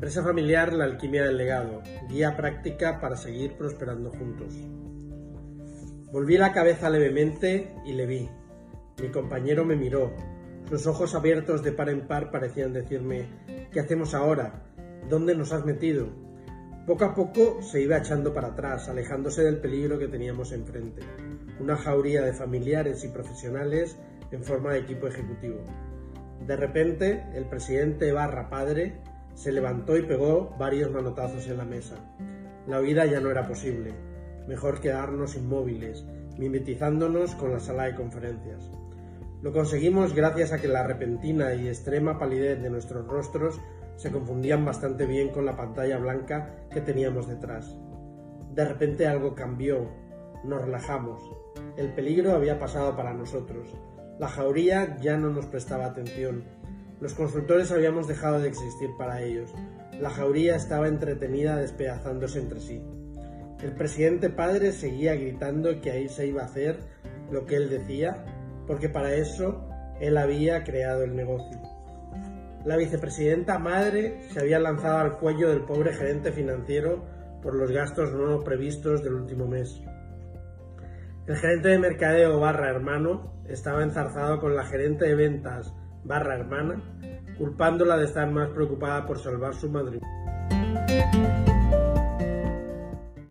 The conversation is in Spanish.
Empresa familiar La Alquimia del Legado, guía práctica para seguir prosperando juntos. Volví la cabeza levemente y le vi. Mi compañero me miró. Sus ojos abiertos de par en par parecían decirme, ¿qué hacemos ahora? ¿Dónde nos has metido? Poco a poco se iba echando para atrás, alejándose del peligro que teníamos enfrente. Una jauría de familiares y profesionales en forma de equipo ejecutivo. De repente, el presidente barra padre se levantó y pegó varios manotazos en la mesa. La huida ya no era posible. Mejor quedarnos inmóviles, mimetizándonos con la sala de conferencias. Lo conseguimos gracias a que la repentina y extrema palidez de nuestros rostros se confundían bastante bien con la pantalla blanca que teníamos detrás. De repente algo cambió, nos relajamos. El peligro había pasado para nosotros. La jauría ya no nos prestaba atención. Los consultores habíamos dejado de existir para ellos. La jauría estaba entretenida despedazándose entre sí. El presidente padre seguía gritando que ahí se iba a hacer lo que él decía, porque para eso él había creado el negocio. La vicepresidenta madre se había lanzado al cuello del pobre gerente financiero por los gastos no previstos del último mes. El gerente de mercadeo barra hermano estaba enzarzado con la gerente de ventas barra hermana, culpándola de estar más preocupada por salvar su matrimonio.